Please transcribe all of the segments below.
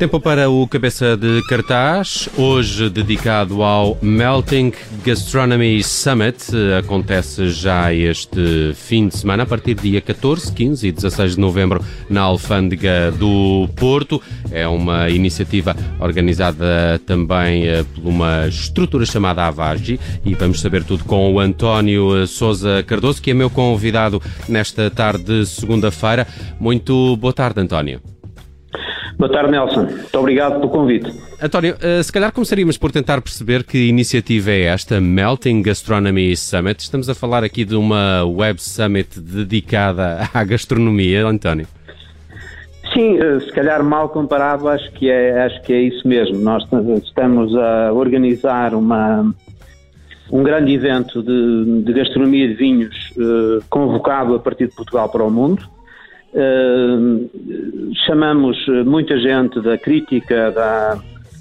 Tempo para o cabeça de cartaz, hoje dedicado ao Melting Gastronomy Summit. Acontece já este fim de semana, a partir do dia 14, 15 e 16 de novembro, na Alfândega do Porto. É uma iniciativa organizada também eh, por uma estrutura chamada Avargi e vamos saber tudo com o António Souza Cardoso, que é meu convidado nesta tarde de segunda-feira. Muito boa tarde, António. Boa tarde, Nelson. Muito obrigado pelo convite. António, eh, se calhar começaríamos por tentar perceber que iniciativa é esta, Melting Gastronomy Summit. Estamos a falar aqui de uma web summit dedicada à gastronomia, António. Sim, eh, se calhar mal comparado, acho que é, acho que é isso mesmo. Nós estamos a organizar uma, um grande evento de, de gastronomia de vinhos eh, convocado a partir de Portugal para o mundo Chamamos muita gente da crítica, da,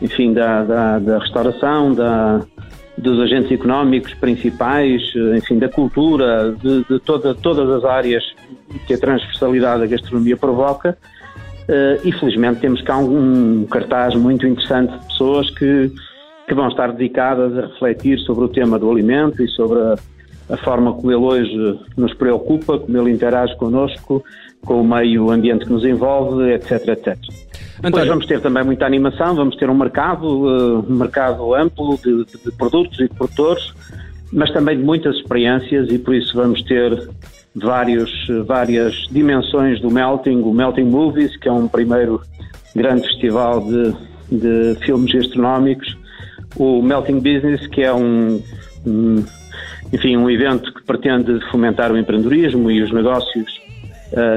enfim, da, da, da restauração, da, dos agentes económicos principais, enfim, da cultura, de, de toda, todas as áreas que a transversalidade da gastronomia provoca. Uh, e felizmente temos cá um, um, cartaz muito interessante de pessoas que, que vão estar dedicadas a refletir sobre o tema do alimento e sobre a, a forma como ele hoje nos preocupa, como ele interage connosco, com o meio ambiente que nos envolve, etc, etc. Depois vamos ter também muita animação, vamos ter um mercado, um mercado amplo de, de, de, produtos e de produtores, mas também de muitas experiências e por isso vamos ter vários, várias dimensões do Melting, o Melting Movies, que é um primeiro grande festival de, de filmes gastronómicos, o Melting Business, que é um, um enfim, um evento que pretende fomentar o empreendedorismo e os negócios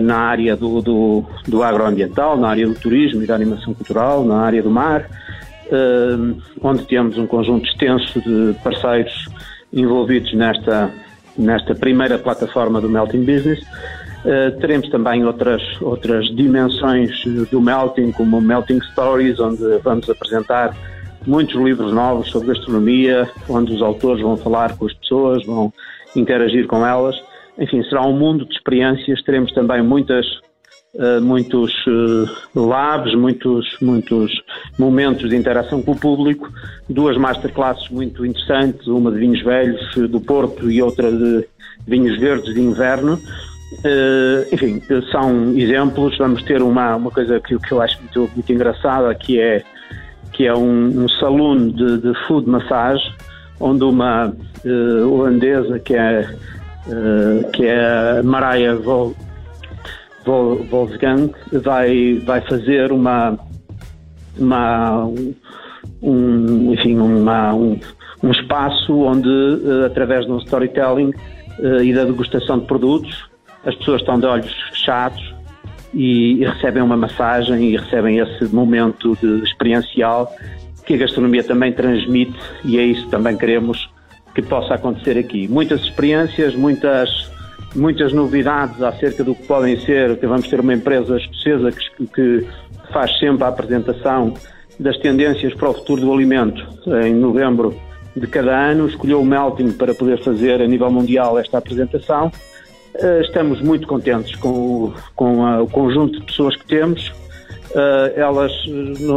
na área do, do, do, agroambiental, na área do turismo e da animação cultural, na área do mar, uh, onde temos um conjunto extenso de parceiros envolvidos nesta, nesta primeira plataforma do Melting Business. Uh, teremos também outras, outras dimensões do Melting, como o Melting Stories, onde vamos apresentar muitos livros novos sobre gastronomia, onde os autores vão falar com as pessoas, vão interagir com elas. Enfim, será um mundo de experiências. Teremos também muitas, uh, muitos uh, labs, muitos, muitos momentos de interação com o público, duas masterclasses muito interessantes, uma de vinhos velhos do Porto e outra de vinhos verdes de inverno. Uh, enfim, são exemplos. Vamos ter uma, uma coisa que, que eu acho muito, muito engraçada, que é que é um, um saloon de, de food massage, onde uma holandesa que é, uh, que é Mariah Vol, Vol, Wolfgang vai, vai fazer uma, uma um, enfim, uma, um, um espaço onde, uh, através de um storytelling e da degustação de produtos, as pessoas estão de olhos fechados e, e recebem uma massagem e recebem esse momento de experiencial que a gastronomia também transmite e é isso também queremos que possa acontecer aqui. Muitas experiências, muitas, muitas novidades acerca do que podem ser, que vamos ter uma empresa escocesa que, que faz sempre a apresentação das tendências para o futuro do alimento em novembro de cada ano, escolheu o Melting para poder fazer a nível mundial esta apresentação eh, estamos muito contentes com, com a, o conjunto de pessoas que temos. Eh, elas,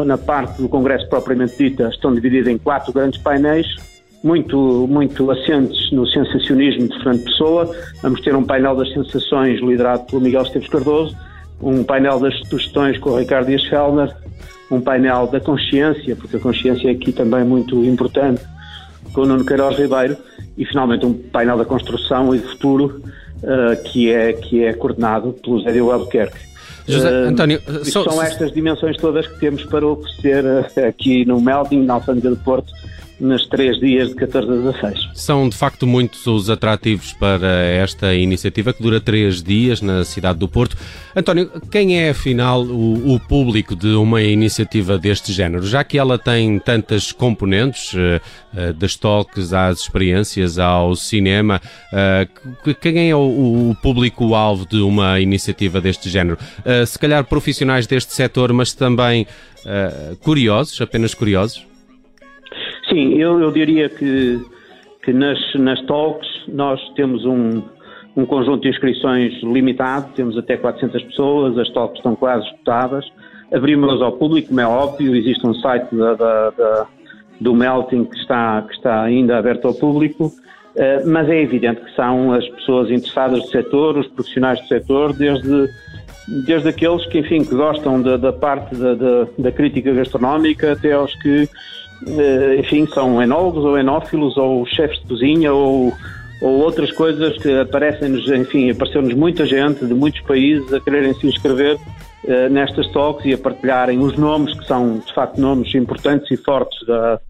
na parte do Congresso propriamente dita, estão divididas em quatro grandes painéis, muito, muito assentes no sensacionismo de Fernando Pessoa. Vamos ter um painel das sensações liderado pelo Miguel Esteves Cardoso, um painel das sugestões com o Ricardo Dias Fellner, um painel da consciência, porque a consciência é aqui também muito importante, com o Nuno Queiroz Ribeiro, e finalmente um painel da construção e do futuro, uh, que, é, que é coordenado pelo Zé Diogo Albuquerque. José uh, António, so, são estas dimensões todas que temos para oferecer uh, aqui no Melding, na Alfândega do Porto, nos três dias de 14 a 16. São de facto muitos os atrativos para esta iniciativa que dura três dias na cidade do Porto. António, quem é afinal o, o público de uma iniciativa deste género? Já que ela tem tantas componentes, uh, das talks às experiências, ao cinema, uh, quem é o, o público-alvo de uma iniciativa deste género? Se calhar profissionais deste setor, mas também curiosos, apenas curiosos? Sim, eu, eu diria que, que nas, nas talks nós temos um, um conjunto de inscrições limitado, temos até 400 pessoas, as talks estão quase esgotadas. abrimos ao público, como é óbvio, existe um site da, da, da, do Melting que está, que está ainda aberto ao público, eh, mas é evidente que são as pessoas interessadas do setor, os profissionais do setor, desde, desde aqueles que, enfim, que gostam da, da parte da, da, da, crítica gastronómica até aos que, enfim, são enólogos ou enófilos ou chefes de cozinha ou, ou outras coisas que aparecem-nos, enfim, apareceu-nos muita gente de muitos países a quererem se inscrever uh, nestas talks e a partilharem os nomes que são, de facto, nomes importantes e fortes da,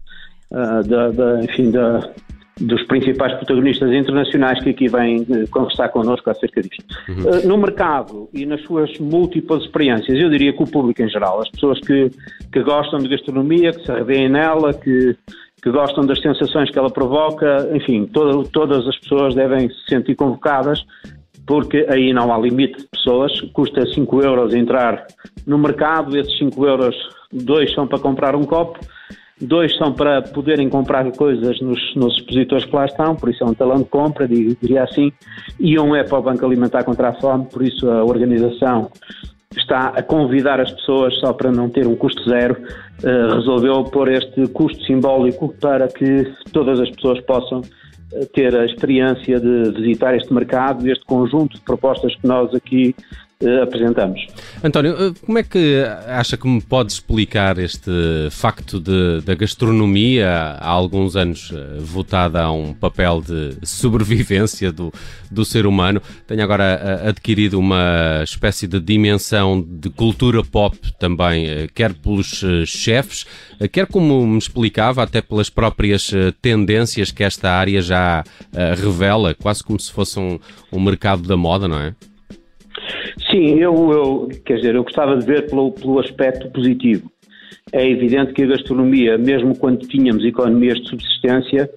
uh, da, da enfim, da, dos principais protagonistas internacionais que aqui vêm eh, conversar connosco acerca disto. Uhum. Uh, no mercado e nas suas múltiplas experiências, eu diria que o público em geral, as pessoas que, que gostam de gastronomia, que se revêem nela, que, que gostam das sensações que ela provoca, enfim, todo, todas as pessoas devem se sentir convocadas, porque aí não há limite de pessoas, custa 5 euros entrar no mercado, esses 5 euros, dois são para comprar um copo, Dois são para poderem comprar coisas nos, nos expositores que lá estão, por isso é um talão de compra, diria assim, e um é para o Banco Alimentar contra a Fome, por isso a organização está a convidar as pessoas, só para não ter um custo zero, uh, resolveu pôr este custo simbólico para que todas as pessoas possam eh, ter a experiência de visitar este mercado, este conjunto de propostas que nós aqui apresentamos. António, eh, como é que acha que me pode explicar este facto de, da gastronomia, há alguns anos uh, votada a um papel de sobrevivência do, do ser humano, tenha agora adquirido uma espécie de dimensão de cultura pop também, quer pelos chefes, quer como me explicava, até pelas próprias tendências que esta área já revela, quase como se fosse um, um mercado da moda, não é? Sim, eu, eu, quer dizer, eu gostava de ver pelo, pelo aspecto positivo. É evidente que a gastronomia, mesmo quando tínhamos economias de subsistência,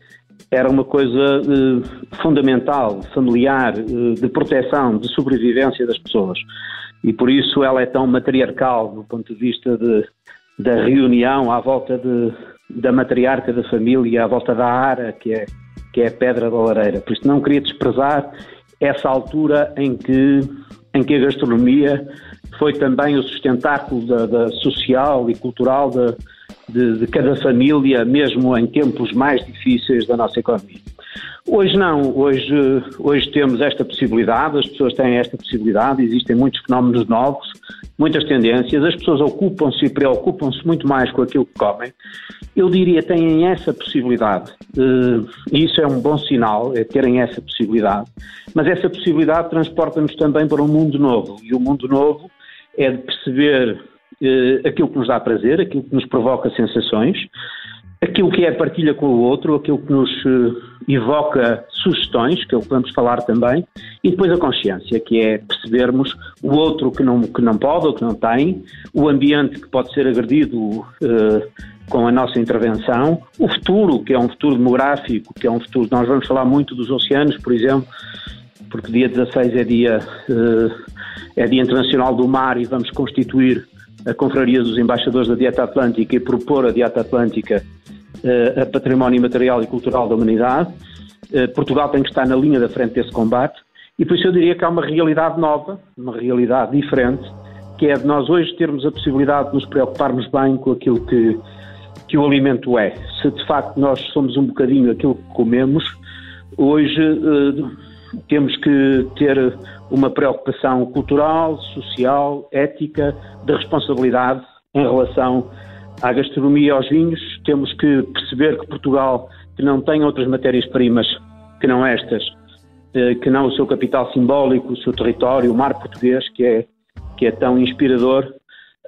era uma coisa eh, fundamental, familiar, eh, de proteção, de sobrevivência das pessoas. E por isso ela é tão matriarcal do ponto de vista de, da reunião à volta de, da matriarca da família, à volta da ara, que é, que é a pedra da lareira. Por isso não queria desprezar essa altura em que em que a gastronomia foi também o sustentáculo da, da social e cultural de, de, de, cada família, mesmo em tempos mais difíceis da nossa economia. Hoje não, hoje, hoje temos esta possibilidade, as pessoas têm esta possibilidade, existem muitos fenómenos novos, muitas tendências, as pessoas ocupam-se e preocupam-se muito mais com aquilo que comem. Eu diria têm essa possibilidade, uh, e isso é um bom sinal, é terem essa possibilidade, mas essa possibilidade transporta-nos também para um mundo novo, e o mundo novo é de perceber uh, aquilo que nos dá prazer, aquilo que nos provoca sensações, aquilo que é partilha com o outro, aquilo que nos uh, evoca sugestões, que é o que vamos falar também, e depois a consciência, que é percebermos o outro que não, que não pode ou que não tem, o ambiente que pode ser agredido uh, com a nossa intervenção, o futuro, que é um futuro demográfico, que é um futuro. Nós vamos falar muito dos oceanos, por exemplo, porque dia 16 é dia, uh, é dia internacional do mar e vamos constituir a Confraria dos Embaixadores da Dieta Atlântica e propor a Dieta Atlântica a património material e cultural da humanidade. Uh, Portugal tem que estar na linha da frente desse combate e por isso eu diria que há uma realidade nova, uma realidade diferente, que é de nós hoje termos a possibilidade de nos preocuparmos bem com aquilo que, que o alimento é. Se de facto nós somos um bocadinho aquilo que comemos, hoje uh, temos que ter uma preocupação cultural, social, ética, de responsabilidade em relação à gastronomia e aos vinhos, temos que perceber que Portugal, que não tem outras matérias-primas que não estas, eh, que não o seu capital simbólico, o seu território, o mar português, que é, que é tão inspirador,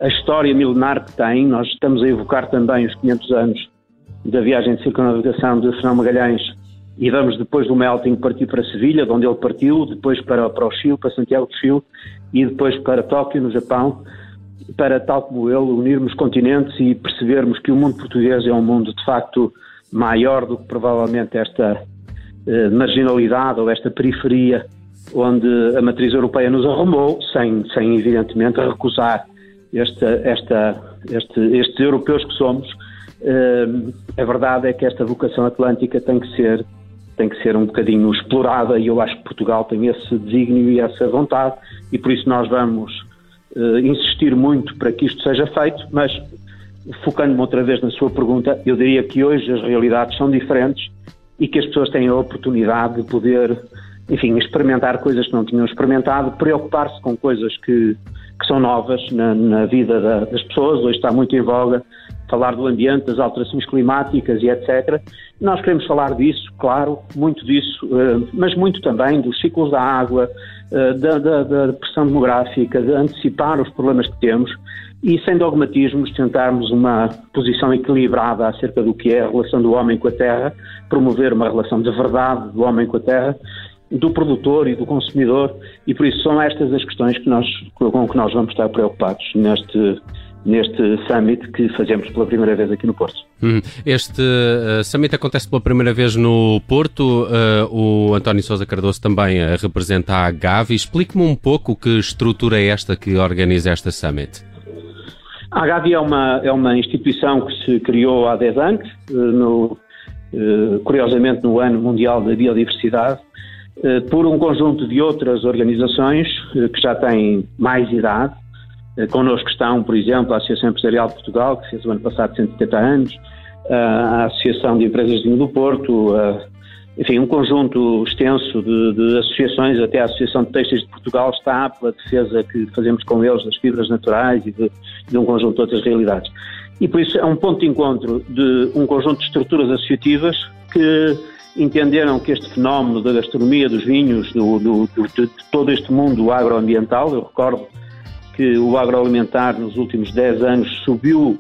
a história milenar que tem, nós estamos a evocar também os 500 anos da viagem de circunnavigação de Fernão Magalhães e vamos depois do melting partir para Sevilha, de onde ele partiu, depois para, para o Chile, para Santiago do Chile e depois para Tóquio, no Japão para, tal como ele, unirmos continentes e percebermos que o mundo português é um mundo de facto maior do que provavelmente esta eh, marginalidade ou esta periferia onde a matriz europeia nos arrumou, sem, sem evidentemente recusar esta, esta, este, estes europeus que somos. Eh, a verdade é que esta vocação atlântica tem que ser tem que ser um bocadinho explorada e eu acho que Portugal tem esse desígnio e essa vontade e por isso nós vamos insistir muito para que isto seja feito, mas focando-me outra vez na sua pergunta, eu diria que hoje as realidades são diferentes e que as pessoas têm a oportunidade de poder, enfim, experimentar coisas que não tinham experimentado, preocupar-se com coisas que, que são novas na, na vida da, das pessoas. Hoje está muito em voga falar do ambiente, das alterações climáticas e etc. Nós queremos falar disso, claro, muito disso, eh, mas muito também dos ciclos da água, eh, da, da, da pressão demográfica, de antecipar os problemas que temos e, sem dogmatismos, tentarmos uma posição equilibrada acerca do que é a relação do homem com a terra, promover uma relação de verdade do homem com a terra, do produtor e do consumidor, e por isso são estas as questões que nós, com que nós vamos estar preocupados neste neste summit que fazemos pela primeira vez aqui no Porto. Hum, este uh, summit acontece pela primeira vez no Porto. Uh, o António Sousa Cardoso também uh, representa a Gavi. Explique-me um pouco que estrutura é esta que organiza esta summit. A Gavi é uma, é uma instituição que se criou há 10 anos, no, curiosamente no Ano Mundial da Biodiversidade, por um conjunto de outras organizações que já têm mais idade eh, connosco estão, por exemplo, a Associação Empresarial de Portugal, que fez o ano passado 170 anos, a Associação de Empresas de Vinho do Porto, enfim, um conjunto extenso de, de, associações, até a Associação de Textos de Portugal está pela defesa que fazemos com eles das fibras naturais e de, de um conjunto de outras realidades. E por isso é um ponto de encontro de um conjunto de estruturas associativas que entenderam que este fenómeno da gastronomia, dos vinhos, do, do, do, de todo este mundo agroambiental, eu recordo que o agroalimentar nos últimos 10 anos subiu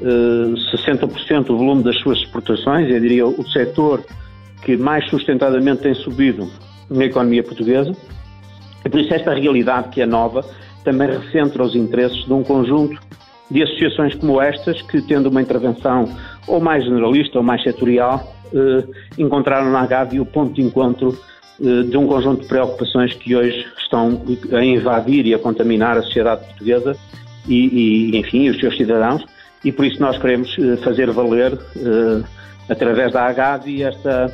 uh, 60% o volume das suas exportações, eu diria o setor que mais sustentadamente tem subido na economia portuguesa. E por isso esta realidade que é nova também recentra os interesses de um conjunto de associações como estas, que tendo uma intervenção ou mais generalista ou mais setorial, eh, encontraram na Agave o ponto de encontro eh, de um conjunto de preocupações que hoje estão a invadir e a contaminar a sociedade portuguesa e, e enfim, os seus cidadãos, e por isso nós queremos eh, fazer valer, uh, através da AGAVI, esta,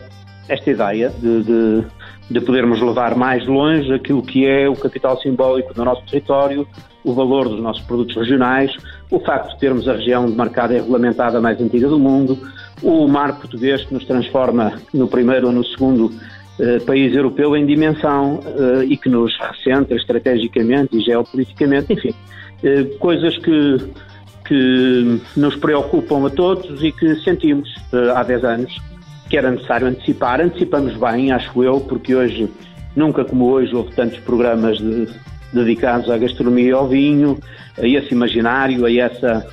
esta ideia de, de, de, podermos levar mais longe aquilo que é o capital simbólico do nosso território, o valor dos nossos produtos regionais, o facto de termos a região de mercado regulamentada mais antiga do mundo, o mar português que nos transforma no primeiro ou no segundo eh, país europeu em dimensão e que nos recentra estrategicamente e geopoliticamente, enfim, uh, coisas que, que nos preocupam a todos e que sentimos há 10 anos que era necessário antecipar. Antecipamos bem, acho eu, porque hoje, nunca como hoje, houve tantos programas de, dedicados à gastronomia e ao vinho, a esse imaginário, a essa,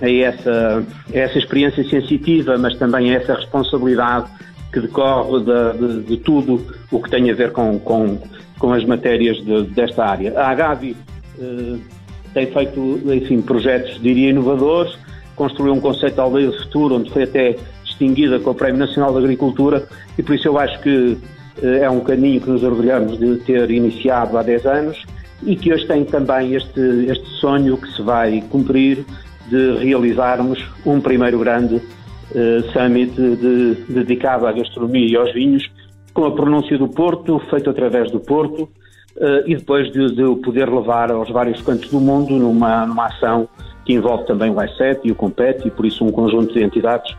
a essa, a essa experiência sensitiva, mas também a essa responsabilidade que decorre de, de, de, tudo o que tem a ver com, com, com as matérias de, desta área. A Agavi eh, tem feito, enfim, projetos, diria, inovadores, construiu um conceito de aldeia do futuro, onde foi até distinguida com o Prémio Nacional de Agricultura, e por isso eu acho que eh, é um caminho que nos orgulhamos de ter iniciado há 10 anos e que hoje tem também este, este sonho que se vai cumprir de realizarmos um primeiro grande summit de, dedicado à gastronomia e aos vinhos, com a pronúncia do Porto, feito através do Porto, uh, e depois de, de, o poder levar aos vários cantos do mundo numa, numa ação que envolve também o i7 e o Compete, e por isso um conjunto de entidades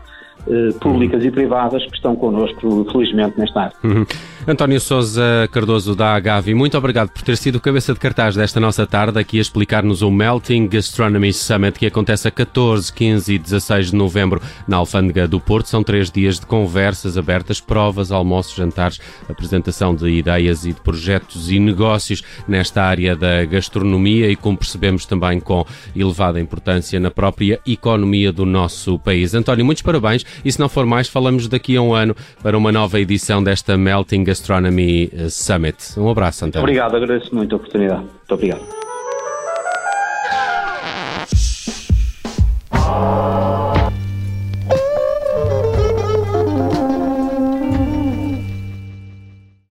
públicas uhum. e privadas que estão connosco, felizmente, nesta área. Uhum. António Sousa Cardoso da Agavi, muito obrigado por ter sido cabeça de cartaz desta nossa tarde aqui a explicar-nos o Melting Gastronomy Summit que acontece a 14, 15 e 16 de novembro na Alfândega do Porto. São três dias de conversas abertas, provas, almoços, jantares, apresentação de ideias e de projetos e negócios nesta área da gastronomia e, como percebemos, também com elevada importância na própria economia do nosso país. António, muitos parabéns e se não for mais, falamos daqui a um ano para uma nova edição desta Melting Gastronomy Summit. Um abraço, António. Obrigado, agradeço muito a oportunidade. Muito obrigado.